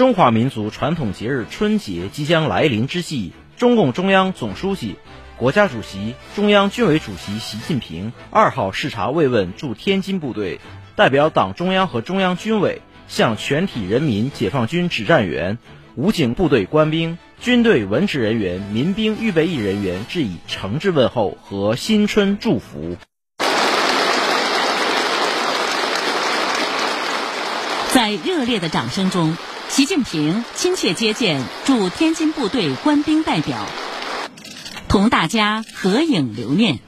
中华民族传统节日春节即将来临之际，中共中央总书记、国家主席、中央军委主席习近平二号视察慰问驻天津部队，代表党中央和中央军委向全体人民解放军指战员、武警部队官兵、军队文职人员、民兵预备役人员致以诚挚问候和新春祝福。在热烈的掌声中。习近平亲切接见驻天津部队官兵代表，同大家合影留念。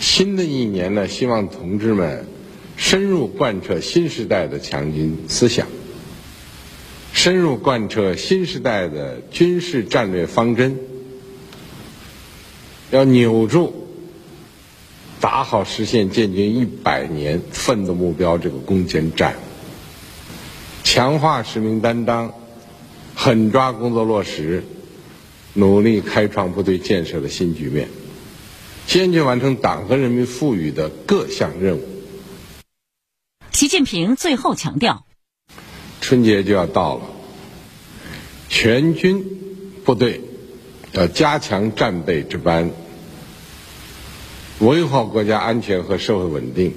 新的一年呢，希望同志们深入贯彻新时代的强军思想，深入贯彻新时代的军事战略方针。要扭住打好实现建军一百年奋斗目标这个攻坚战，强化使命担当，狠抓工作落实，努力开创部队建设的新局面，坚决完成党和人民赋予的各项任务。习近平最后强调：春节就要到了，全军部队要加强战备值班。维护好国家安全和社会稳定，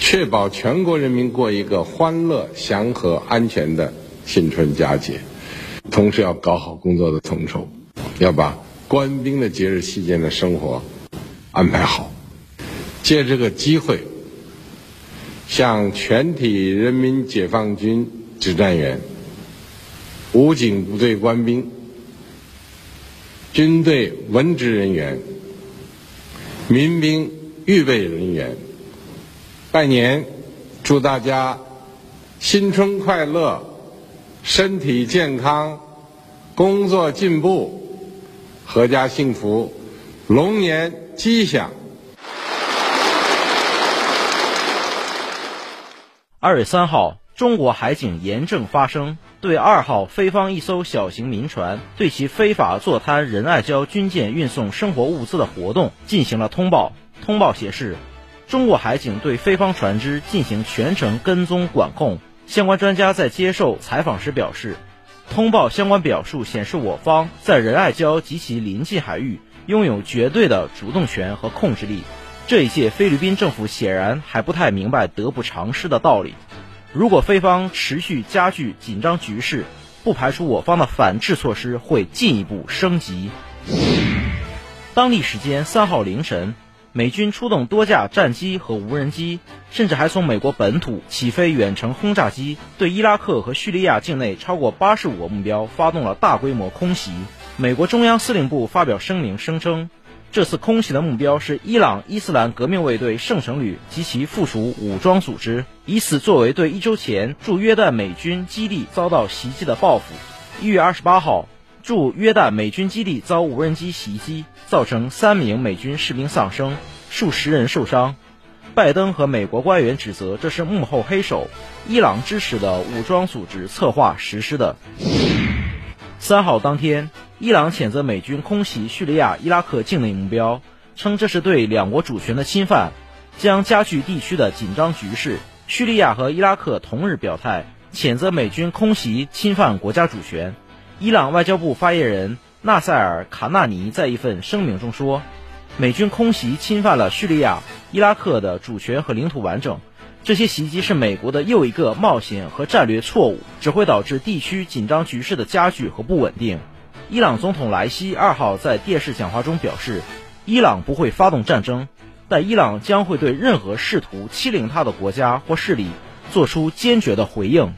确保全国人民过一个欢乐、祥和、安全的新春佳节。同时要搞好工作的统筹，要把官兵的节日期间的生活安排好。借这个机会，向全体人民解放军指战员、武警部队官兵、军队文职人员。民兵预备人员拜年，祝大家新春快乐，身体健康，工作进步，阖家幸福，龙年吉祥。二月三号，中国海警严正发声，对二号菲方一艘小型民船对其非法坐滩仁爱礁军舰运送生活物资的活动进行了通报。通报显示，中国海警对菲方船只进行全程跟踪管控。相关专家在接受采访时表示，通报相关表述显示我方在仁爱礁及其邻近海域拥有绝对的主动权和控制力。这一届菲律宾政府显然还不太明白得不偿失的道理。如果菲方持续加剧紧张局势，不排除我方的反制措施会进一步升级。当地时间三号凌晨，美军出动多架战机和无人机，甚至还从美国本土起飞远程轰炸机，对伊拉克和叙利亚境内超过八十五个目标发动了大规模空袭。美国中央司令部发表声明声称。这次空袭的目标是伊朗伊斯兰革命卫队圣城旅及其附属武装组织，以此作为对一周前驻约旦美军基地遭到袭击的报复。一月二十八号，驻约旦美军基地遭无人机袭击，造成三名美军士兵丧生，数十人受伤。拜登和美国官员指责这是幕后黑手伊朗支持的武装组织策划实施的。三号当天。伊朗谴责美军空袭叙利亚、伊拉克境内目标，称这是对两国主权的侵犯，将加剧地区的紧张局势。叙利亚和伊拉克同日表态，谴责美军空袭侵犯国家主权。伊朗外交部发言人纳赛尔·卡纳尼在一份声明中说，美军空袭侵犯了叙利亚、伊拉克的主权和领土完整，这些袭击是美国的又一个冒险和战略错误，只会导致地区紧张局势的加剧和不稳定。伊朗总统莱西二号在电视讲话中表示，伊朗不会发动战争，但伊朗将会对任何试图欺凌他的国家或势力做出坚决的回应。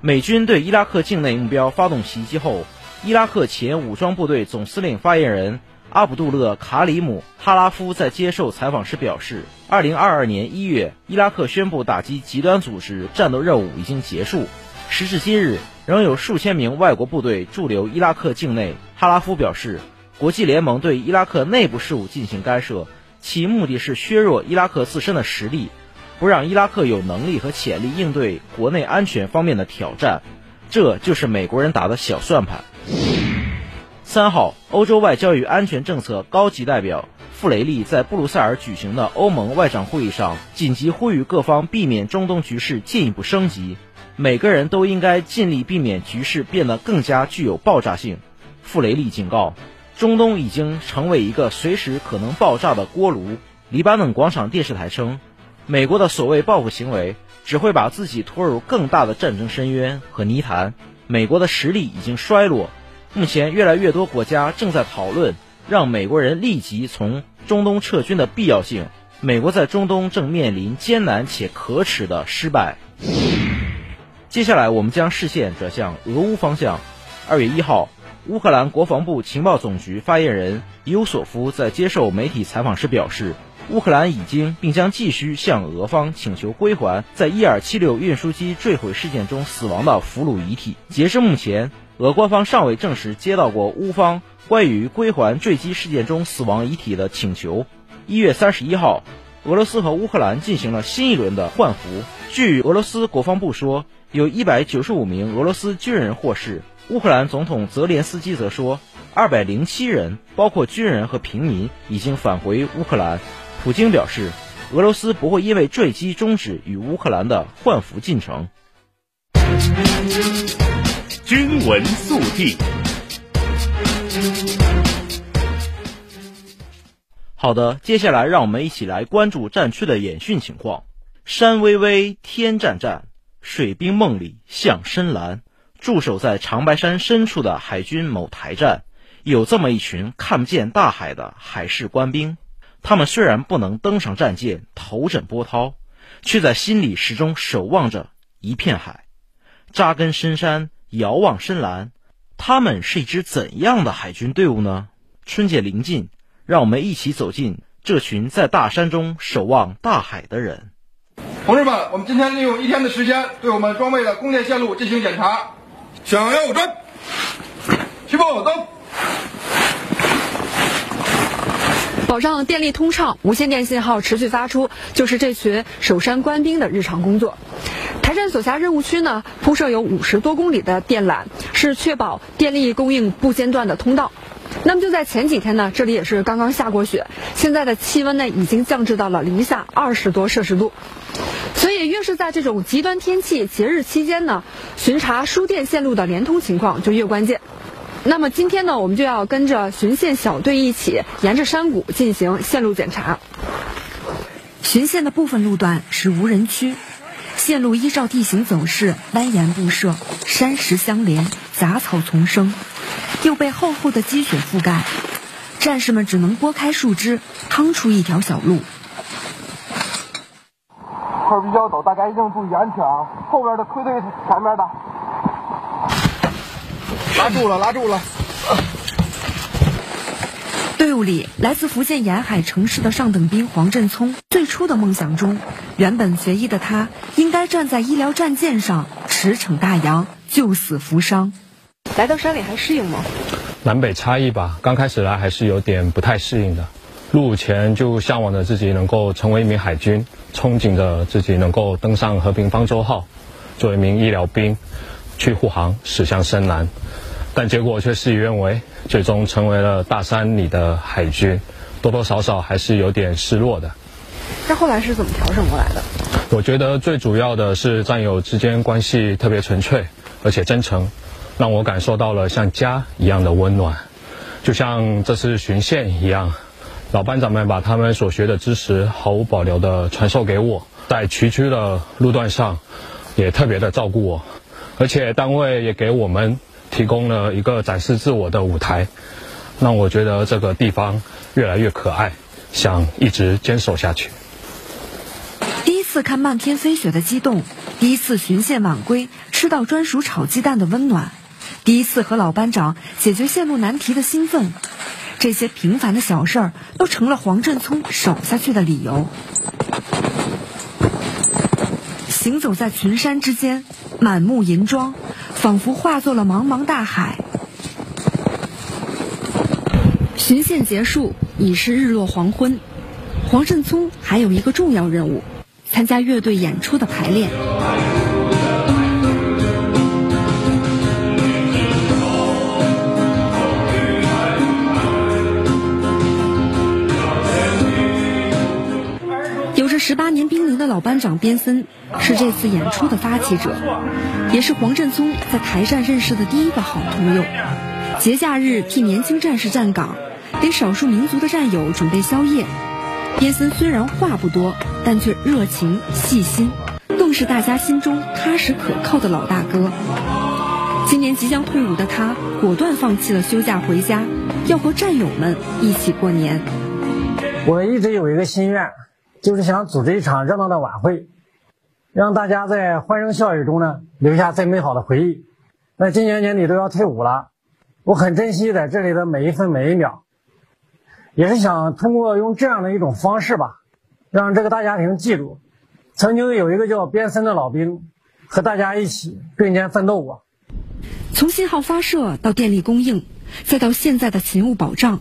美军对伊拉克境内目标发动袭击后，伊拉克前武装部队总司令发言人阿卜杜勒·卡里姆·哈拉夫在接受采访时表示，2022年1月，伊拉克宣布打击极端组织战斗任务已经结束。时至今日，仍有数千名外国部队驻留伊拉克境内。哈拉夫表示，国际联盟对伊拉克内部事务进行干涉，其目的是削弱伊拉克自身的实力，不让伊拉克有能力和潜力应对国内安全方面的挑战。这就是美国人打的小算盘。三号，欧洲外交与安全政策高级代表傅雷利在布鲁塞尔举行的欧盟外长会议上，紧急呼吁各方避免中东局势进一步升级。每个人都应该尽力避免局势变得更加具有爆炸性。傅雷利警告，中东已经成为一个随时可能爆炸的锅炉。黎巴嫩广场电视台称，美国的所谓报复行为只会把自己拖入更大的战争深渊和泥潭。美国的实力已经衰落。目前，越来越多国家正在讨论让美国人立即从中东撤军的必要性。美国在中东正面临艰难且可耻的失败。接下来，我们将视线转向俄乌方向。二月一号，乌克兰国防部情报总局发言人尤索夫在接受媒体采访时表示，乌克兰已经并将继续向俄方请求归还在伊尔七六运输机坠毁事件中死亡的俘虏遗体。截至目前，俄官方尚未证实接到过乌方关于归还坠机事件中死亡遗体的请求。一月三十一号，俄罗斯和乌克兰进行了新一轮的换俘。据俄罗斯国防部说，有一百九十五名俄罗斯军人获释。乌克兰总统泽连斯基则说，二百零七人，包括军人和平民，已经返回乌克兰。普京表示，俄罗斯不会因为坠机终止与乌克兰的换俘进程。军闻速递。好的，接下来让我们一起来关注战区的演训情况。山巍巍，天湛湛，水兵梦里向深蓝。驻守在长白山深处的海军某台站，有这么一群看不见大海的海事官兵。他们虽然不能登上战舰，头枕波涛，却在心里始终守望着一片海，扎根深山。遥望深蓝，他们是一支怎样的海军队伍呢？春节临近，让我们一起走进这群在大山中守望大海的人。同志们，我们今天利用一天的时间，对我们装备的供电线路进行检查。向右转，起步走。保障电力通畅，无线电信号持续发出，就是这群守山官兵的日常工作。台站所辖任务区呢，铺设有五十多公里的电缆，是确保电力供应不间断的通道。那么就在前几天呢，这里也是刚刚下过雪，现在的气温呢已经降至到了零下二十多摄氏度。所以越是在这种极端天气、节日期间呢，巡查输电线路的连通情况就越关键。那么今天呢，我们就要跟着巡线小队一起，沿着山谷进行线路检查。巡线的部分路段是无人区。线路依照地形走势蜿蜒布设，山石相连，杂草丛生，又被厚厚的积雪覆盖，战士们只能拨开树枝，趟出一条小路。坡比较陡，大家一定注意安全啊！后边的推推前面的，拉住了，拉住了。队伍里，来自福建沿海城市的上等兵黄振聪，最初的梦想中，原本学医的他，应该站在医疗战舰上驰骋大洋，救死扶伤。来到山里还适应吗？南北差异吧，刚开始来还是有点不太适应的。入伍前就向往着自己能够成为一名海军，憧憬着自己能够登上和平方舟号，做一名医疗兵，去护航驶向深蓝。但结果却事与愿违，最终成为了大山里的海军，多多少少还是有点失落的。那后来是怎么调整过来的？我觉得最主要的是战友之间关系特别纯粹，而且真诚，让我感受到了像家一样的温暖。就像这次巡线一样，老班长们把他们所学的知识毫无保留地传授给我，在崎岖的路段上也特别的照顾我，而且单位也给我们。提供了一个展示自我的舞台，让我觉得这个地方越来越可爱，想一直坚守下去。第一次看漫天飞雪的激动，第一次巡线晚归吃到专属炒鸡蛋的温暖，第一次和老班长解决线路难题的兴奋，这些平凡的小事儿都成了黄振聪守下去的理由。行走在群山之间，满目银装，仿佛化作了茫茫大海。巡线结束，已是日落黄昏。黄振聪还有一个重要任务，参加乐队演出的排练。十八年兵龄的老班长边森是这次演出的发起者，也是黄振聪在台站认识的第一个好朋友。节假日替年轻战士站岗，给少数民族的战友准备宵夜。边森虽然话不多，但却热情细心，更是大家心中踏实可靠的老大哥。今年即将退伍的他，果断放弃了休假回家，要和战友们一起过年。我一直有一个心愿，就是想组织一场热闹的晚会，让大家在欢声笑语中呢留下最美好的回忆。那今年年底都要退伍了，我很珍惜在这里的每一分每一秒。也是想通过用这样的一种方式吧，让这个大家庭记住，曾经有一个叫边森的老兵，和大家一起并肩奋斗过。从信号发射到电力供应，再到现在的勤务保障，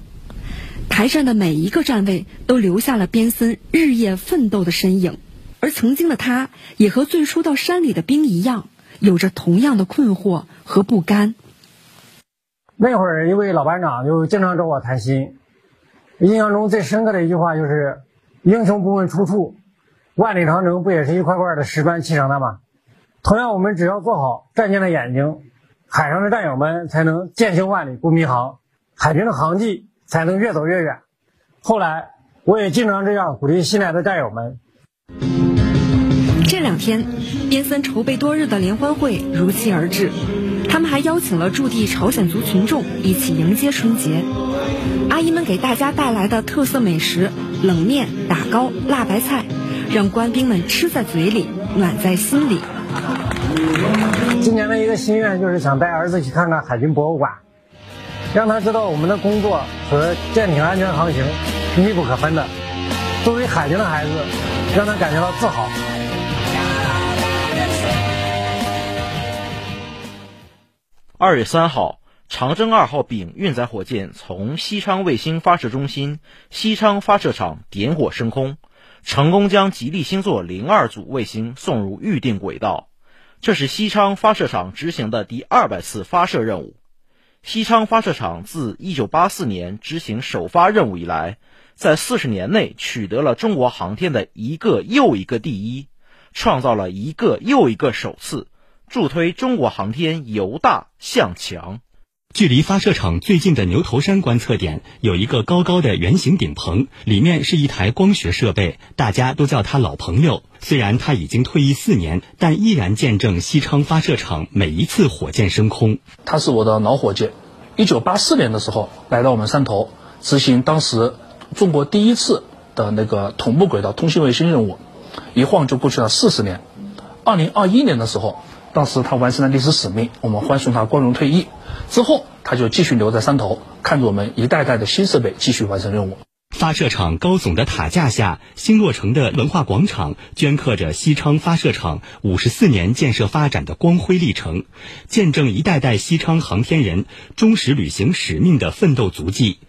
台上的每一个站位都留下了边森日夜奋斗的身影。而曾经的他，也和最初到山里的兵一样，有着同样的困惑和不甘。那会儿，一位老班长就经常找我谈心。印象中最深刻的一句话就是：“英雄不问出处，万里长征不也是一块块的石砖砌成的吗？”同样，我们只要做好战舰的眼睛，海上的战友们才能舰行万里不迷航，海军的航迹才能越走越远。后来，我也经常这样鼓励新来的战友们。这两天，边森筹备多日的联欢会如期而至，他们还邀请了驻地朝鲜族群众一起迎接春节。阿姨们给大家带来的特色美食冷面、打糕、辣白菜，让官兵们吃在嘴里，暖在心里。今年的一个心愿就是想带儿子去看看海军博物馆，让他知道我们的工作和舰艇安全航行是密不可分的。作为海军的孩子，让他感觉到自豪。二月三号。长征二号丙运载火箭从西昌卫星发射中心西昌发射场点火升空，成功将吉利星座零二组卫星送入预定轨道。这是西昌发射场执行的第二百次发射任务。西昌发射场自1984年执行首发任务以来，在40年内取得了中国航天的一个又一个第一，创造了一个又一个首次，助推中国航天由大向强。距离发射场最近的牛头山观测点有一个高高的圆形顶棚，里面是一台光学设备，大家都叫它老朋友。虽然他已经退役四年，但依然见证西昌发射场每一次火箭升空。它是我的老伙计，一九八四年的时候来到我们山头，执行当时中国第一次的那个同步轨道通信卫星任务，一晃就过去了四十年。二零二一年的时候，当时他完成了历史使命，我们欢送他光荣退役。之后，他就继续留在山头，看着我们一代代的新设备继续完成任务。发射场高耸的塔架下，新落成的文化广场镌刻着西昌发射场五十四年建设发展的光辉历程，见证一代代西昌航天人忠实履行使命的奋斗足迹。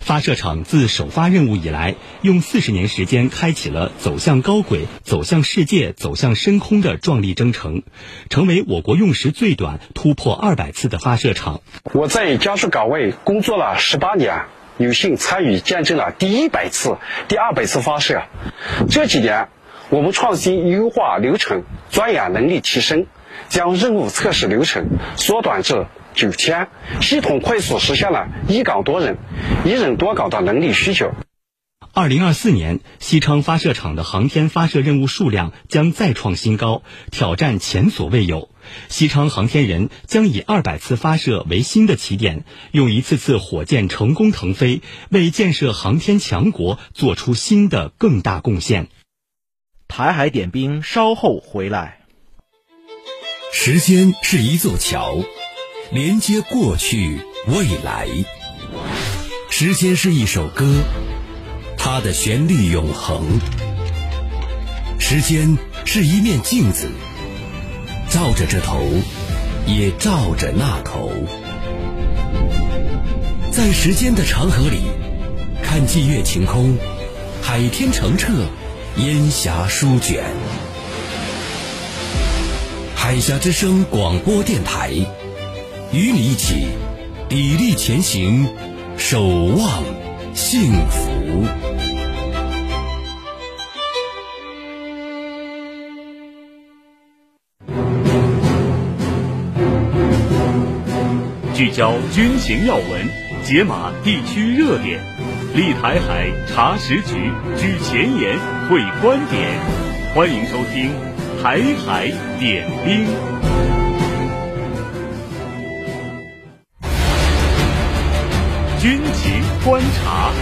发射场自首发任务以来，用四十年时间开启了走向高轨、走向世界、走向深空的壮丽征程，成为我国用时最短、突破二百次的发射场。我在家属岗位工作了十八年，有幸参与见证了第一百次、第二百次发射。这几年，我们创新优化流程，钻研能力提升，将任务测试流程缩短至。九天，系统快速实现了一岗多人、一人多岗的能力需求。二零二四年，西昌发射场的航天发射任务数量将再创新高，挑战前所未有。西昌航天人将以二百次发射为新的起点，用一次次火箭成功腾飞，为建设航天强国做出新的更大贡献。台海点兵稍后回来。时间是一座桥，连接过去未来。时间是一首歌，它的旋律永恒。时间是一面镜子，照着这头，也照着那头。在时间的长河里，看霁月晴空，海天澄澈，烟霞舒卷。海峡之声广播电台，与你一起砥砺前行，守望幸福。聚焦军情要闻，解码地区热点，立台海查实局，举前沿会观点，欢迎收听。台海点兵，军情观察。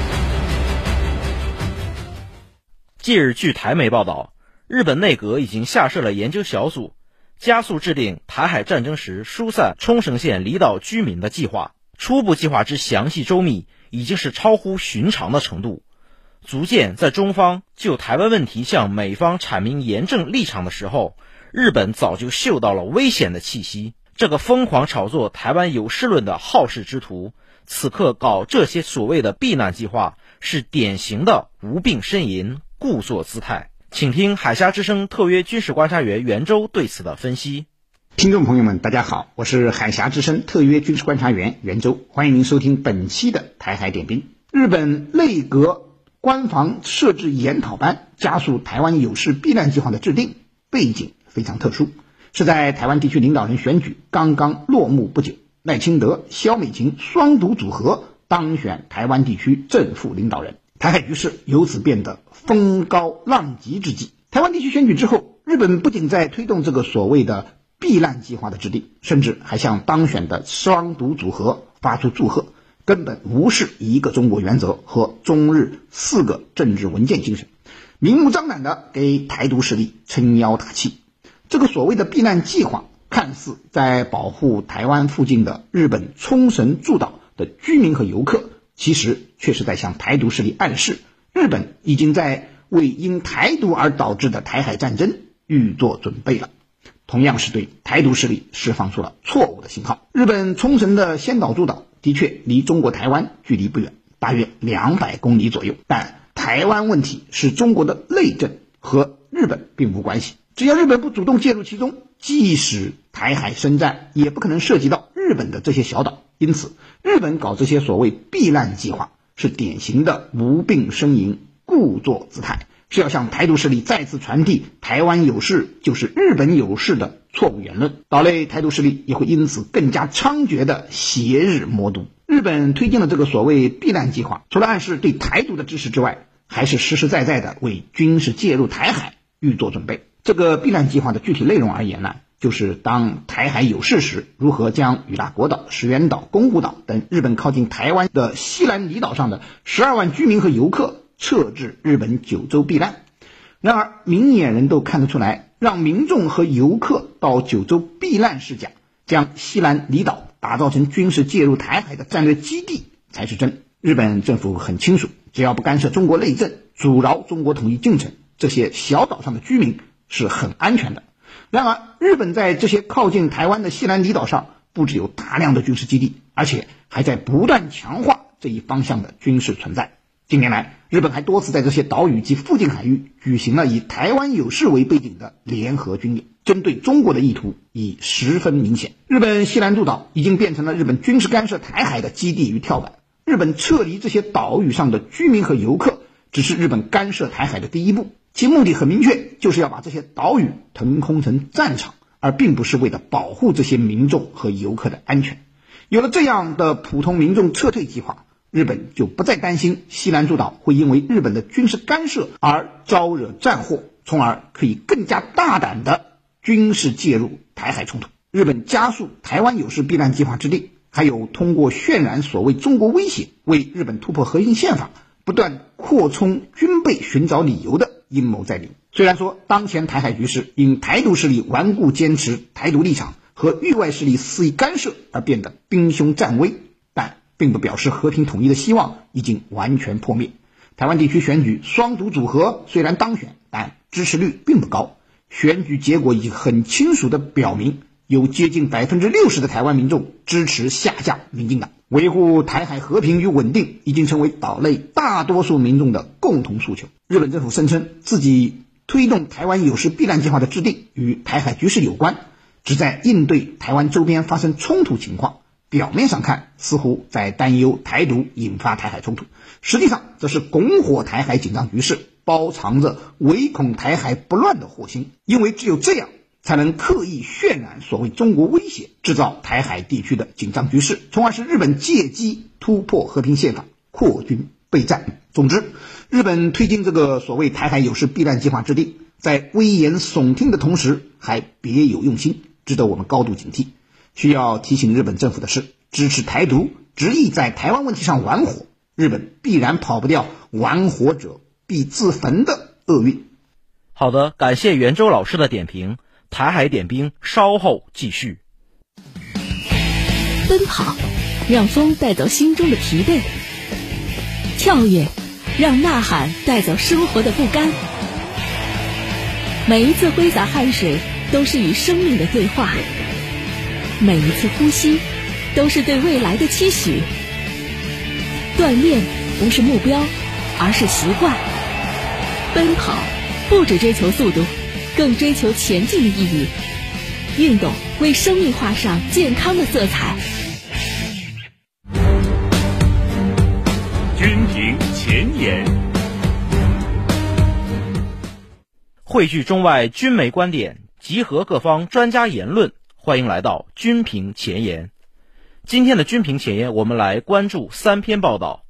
近日，据台媒报道，日本内阁已经下设了研究小组，加速制定台海战争时疏散冲绳县离岛居民的计划。初步计划之详细周密，已经是超乎寻常的程度。足见在中方就台湾问题向美方阐明严正立场的时候，日本早就嗅到了危险的气息。这个疯狂炒作台湾有事论的好事之徒，此刻搞这些所谓的避难计划，是典型的无病呻吟、故作姿态。请听海峡之声特约军事观察员袁周对此的分析。听众朋友们，大家好，我是海峡之声特约军事观察员袁周，欢迎您收听本期的台海点兵。日本内阁。官房设置研讨班，加速台湾有事避难计划的制定，背景非常特殊，是在台湾地区领导人选举刚刚落幕不久，赖清德、萧美琴双独组合当选台湾地区正副领导人，台海局势由此变得风高浪急之际。台湾地区选举之后，日本不仅在推动这个所谓的避难计划的制定，甚至还向当选的双独组合发出祝贺。根本无视一个中国原则和中日四个政治文件精神，明目张胆地给台独势力撑腰打气。这个所谓的避难计划，看似在保护台湾附近的日本冲绳诸岛的居民和游客，其实却是在向台独势力暗示，日本已经在为因台独而导致的台海战争预做准备了。同样是对台独势力释放出了错误的信号。日本冲绳的先岛诸岛。的确离中国台湾距离不远，大约两百公里左右。但台湾问题是中国的内政，和日本并无关系。只要日本不主动介入其中，即使台海生战，也不可能涉及到日本的这些小岛。因此，日本搞这些所谓避难计划，是典型的无病呻吟、故作姿态。是要向台独势力再次传递台湾有事就是日本有事的错误言论，岛内台独势力也会因此更加猖獗的挟日摸独。日本推进了这个所谓避难计划，除了暗示对台独的支持之外，还是实实在在的为军事介入台海预做准备。这个避难计划的具体内容而言呢，就是当台海有事时，如何将与那国岛、石垣岛、宫古岛等日本靠近台湾的西南离岛上的十二万居民和游客。撤至日本九州避难。然而，明眼人都看得出来，让民众和游客到九州避难是假，将西南离岛打造成军事介入台海的战略基地才是真。日本政府很清楚，只要不干涉中国内政，阻挠中国统一进程，这些小岛上的居民是很安全的。然而，日本在这些靠近台湾的西南离岛上不只有大量的军事基地，而且还在不断强化这一方向的军事存在。近年来，日本还多次在这些岛屿及附近海域举行了以台湾有事为背景的联合军演，针对中国的意图已十分明显。日本西南诸岛已经变成了日本军事干涉台海的基地与跳板。日本撤离这些岛屿上的居民和游客，只是日本干涉台海的第一步，其目的很明确，就是要把这些岛屿腾空成战场，而并不是为了保护这些民众和游客的安全。有了这样的普通民众撤退计划。日本就不再担心西南诸岛会因为日本的军事干涉而招惹战祸，从而可以更加大胆的军事介入台海冲突。日本加速台湾有事避难计划制定，还有通过渲染所谓中国威胁，为日本突破核心宪法、不断扩充军备寻找理由的阴谋在里。虽然说当前台海局势因台独势力顽固坚持台独立场和域外势力肆意干涉而变得兵凶战危，但并不表示和平统一的希望已经完全破灭。台湾地区选举双独组合虽然当选，但支持率并不高。选举结果已经很清楚地表明，有接近百分之六十的台湾民众支持下架民进党。维护台海和平与稳定已经成为岛内大多数民众的共同诉求。日本政府声称自己推动台湾有事避难计划的制定与台海局势有关，旨在应对台湾周边发生冲突情况。表面上看，似乎在担忧台独引发台海冲突，实际上则是拱火台海紧张局势，包藏着唯恐台海不乱的祸心。因为只有这样，才能刻意渲染所谓中国威胁，制造台海地区的紧张局势，从而使日本借机突破和平宪法，扩军备战。总之，日本推进这个所谓台海有事避难计划制定，在危言耸听的同时，还别有用心，值得我们高度警惕。需要提醒日本政府的是，支持台独、执意在台湾问题上玩火，日本必然跑不掉“玩火者必自焚”的厄运。好的，感谢袁周老师的点评。台海点兵稍后继续。奔跑，让风带走心中的疲惫；跳跃，让呐喊带走生活的不甘。每一次挥洒汗水，都是与生命的对话。每一次呼吸，都是对未来的期许。锻炼不是目标，而是习惯。奔跑不只追求速度，更追求前进的意义。运动为生命画上健康的色彩。军评前沿，汇聚中外军媒观点，集合各方专家言论。欢迎来到军评前沿。今天的军评前沿，我们来关注三篇报道。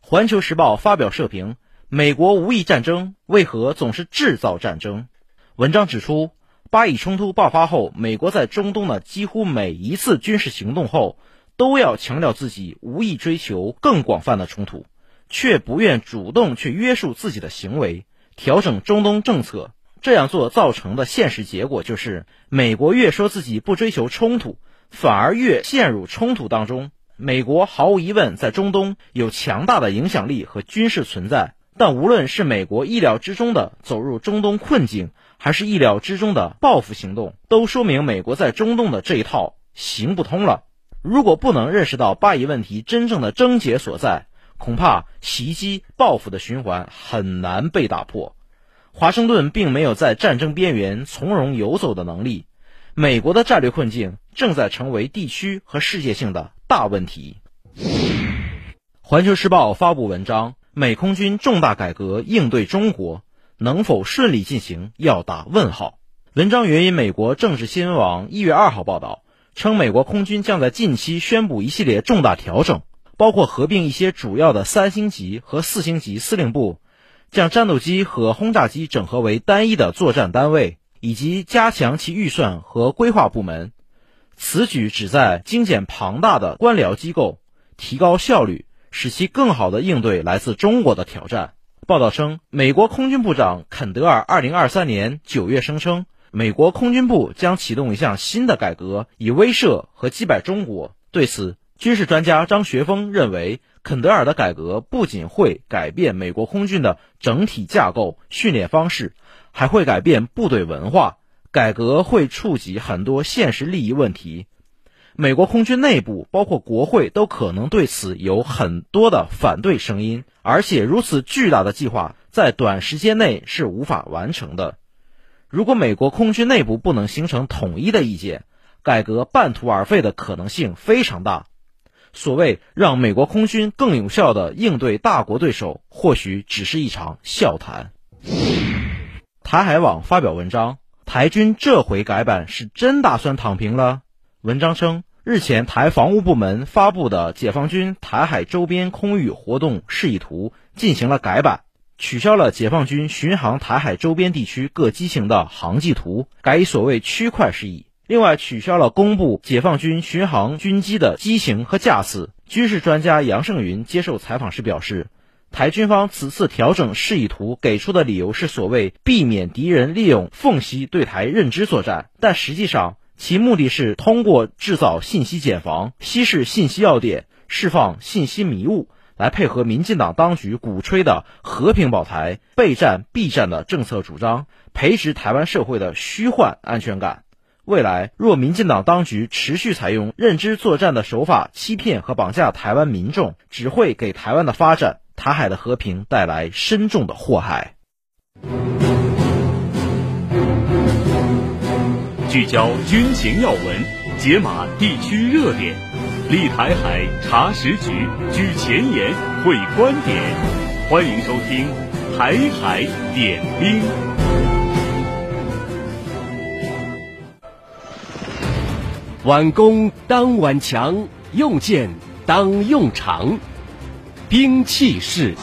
环球时报发表社评：美国无意战争，为何总是制造战争？文章指出，巴以冲突爆发后，美国在中东的几乎每一次军事行动后，都要强调自己无意追求更广泛的冲突，却不愿主动去约束自己的行为，调整中东政策。这样做造成的现实结果就是，美国越说自己不追求冲突，反而越陷入冲突当中。美国毫无疑问在中东有强大的影响力和军事存在，但无论是美国意料之中的走入中东困境，还是意料之中的报复行动，都说明美国在中东的这一套行不通了。如果不能认识到巴以问题真正的症结所在，恐怕袭击报复的循环很难被打破。华盛顿并没有在战争边缘从容游走的能力，美国的战略困境正在成为地区和世界性的大问题。环球时报发布文章：美空军重大改革应对中国能否顺利进行，要打问号。文章援引美国政治新闻网一月二号报道，称美国空军将在近期宣布一系列重大调整，包括合并一些主要的三星级和四星级司令部。将战斗机和轰炸机整合为单一的作战单位，以及加强其预算和规划部门。此举旨在精简庞大的官僚机构，提高效率，使其更好地应对来自中国的挑战。报道称，美国空军部长肯德尔2023年9月声称，美国空军部将启动一项新的改革，以威慑和击败中国。对此，军事专家张学峰认为。肯德尔的改革不仅会改变美国空军的整体架构、训练方式，还会改变部队文化。改革会触及很多现实利益问题，美国空军内部包括国会都可能对此有很多的反对声音。而且，如此巨大的计划在短时间内是无法完成的。如果美国空军内部不能形成统一的意见，改革半途而废的可能性非常大。所谓让美国空军更有效地应对大国对手，或许只是一场笑谈。台海网发表文章，台军这回改版是真打算躺平了。文章称，日前台防务部门发布的解放军台海周边空域活动示意图进行了改版，取消了解放军巡航台海周边地区各机型的航迹图，改以所谓区块示意。另外，取消了公布解放军巡航军机的机型和架次。军事专家杨胜云接受采访时表示，台军方此次调整示意图给出的理由是所谓避免敌人利用缝隙对台认知作战，但实际上其目的是通过制造信息茧房、稀释信息要点、释放信息迷雾，来配合民进党当局鼓吹的和平保台、备战避战的政策主张，培植台湾社会的虚幻安全感。未来若民进党当局持续采用认知作战的手法欺骗和绑架台湾民众，只会给台湾的发展、台海的和平带来深重的祸害。聚焦军情要闻，解码地区热点，立台海查实局，举前沿会观点。欢迎收听《台海点兵》。挽弓当挽强，用箭当用长，兵器式。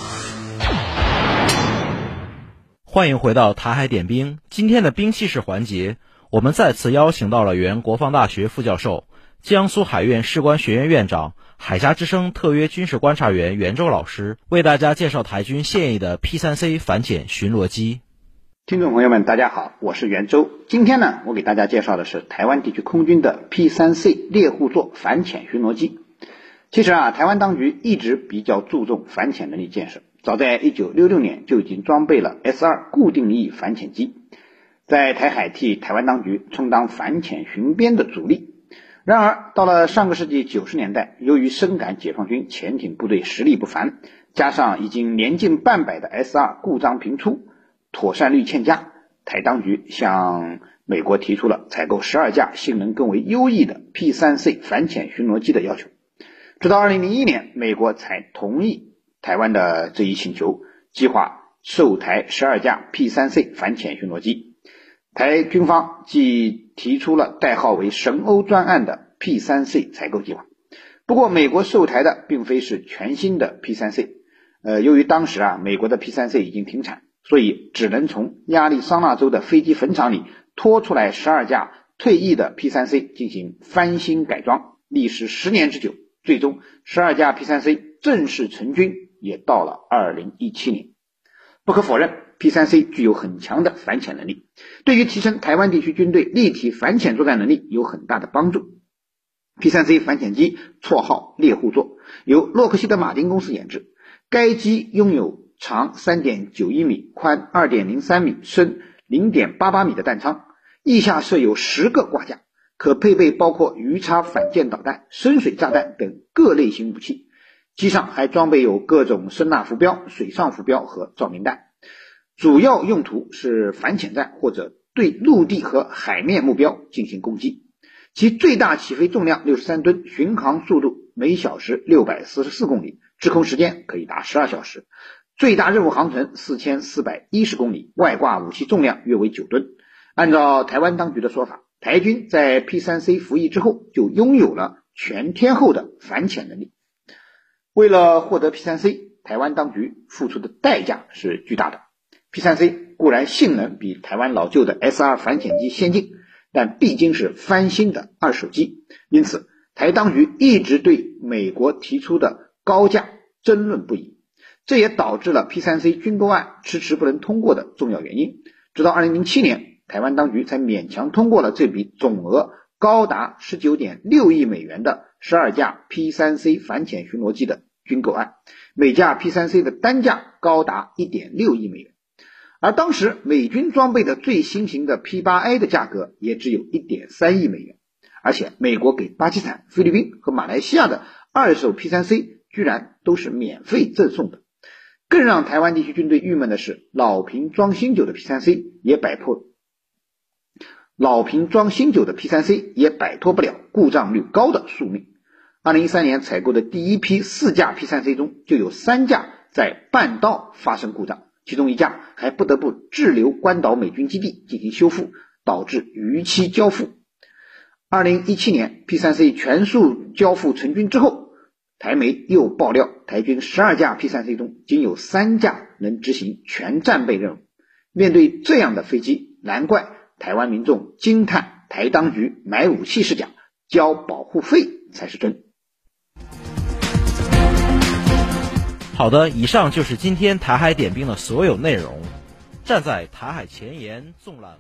欢迎回到台海点兵。今天的兵器式环节，我们再次邀请到了原国防大学副教授、江苏海院士官学院院长、海峡之声特约军事观察员袁周老师，为大家介绍台军现役的 P3C 反潜巡逻机。听众朋友们，大家好，我是袁周。今天呢，我给大家介绍的是台湾地区空军的 P3C 猎户座反潜巡逻机。其实啊，台湾当局一直比较注重反潜能力建设，早在1966年就已经装备了 S2 固定翼反潜机，在台海替台湾当局充当反潜巡边的主力。然而，到了上个世纪九十年代，由于深感解放军潜艇部队实力不凡，加上已经年近半百的 S2 故障频出。妥善率欠佳，台当局向美国提出了采购十二架性能更为优异的 P3C 反潜巡逻机的要求。直到二零零一年，美国才同意台湾的这一请求，计划售台十二架 P3C 反潜巡逻机。台军方即提出了代号为“神欧专案”的 P3C 采购计划。不过，美国售台的并非是全新的 P3C，呃，由于当时啊，美国的 P3C 已经停产。所以只能从亚利桑那州的飞机坟场里拖出来十二架退役的 P3C 进行翻新改装，历时十年之久，最终十二架 P3C 正式成军也到了二零一七年。不可否认，P3C 具有很强的反潜能力，对于提升台湾地区军队立体反潜作战能力有很大的帮助。P3C 反潜机绰号猎户座，由洛克希德马丁公司研制，该机拥有。长三点九一米，宽二点零三米，深零点八八米的弹舱，翼下设有十个挂架，可配备包括鱼叉反舰导弹、深水炸弹等各类型武器。机上还装备有各种声纳浮标、水上浮标和照明弹。主要用途是反潜战或者对陆地和海面目标进行攻击。其最大起飞重量六十三吨，巡航速度每小时六百四十四公里，滞空时间可以达十二小时。最大任务航程四千四百一十公里，外挂武器重量约为九吨。按照台湾当局的说法，台军在 P3C 服役之后就拥有了全天候的反潜能力。为了获得 P3C，台湾当局付出的代价是巨大的。P3C 固然性能比台湾老旧的 S 二反潜机先进，但毕竟是翻新的二手机，因此台当局一直对美国提出的高价争论不已。这也导致了 P3C 军购案迟迟不能通过的重要原因。直到2007年，台湾当局才勉强通过了这笔总额高达19.6亿美元的十二架 P3C 反潜巡逻机的军购案，每架 P3C 的单价高达1.6亿美元。而当时美军装备的最新型的 P8A 的价格也只有1.3亿美元，而且美国给巴基斯坦、菲律宾和马来西亚的二手 P3C 居然都是免费赠送的。更让台湾地区军队郁闷的是，老瓶装新酒的 P3C 也摆脱，老瓶装新酒的 P3C 也摆脱不了故障率高的宿命。二零一三年采购的第一批四架 P3C 中，就有三架在半道发生故障，其中一架还不得不滞留关岛美军基地进行修复，导致逾期交付。二零一七年 P3C 全数交付成军之后。台媒又爆料，台军十二架 P3C 中仅有三架能执行全战备任务。面对这样的飞机，难怪台湾民众惊叹：台当局买武器是假，交保护费才是真。好的，以上就是今天台海点兵的所有内容。站在台海前沿，纵览。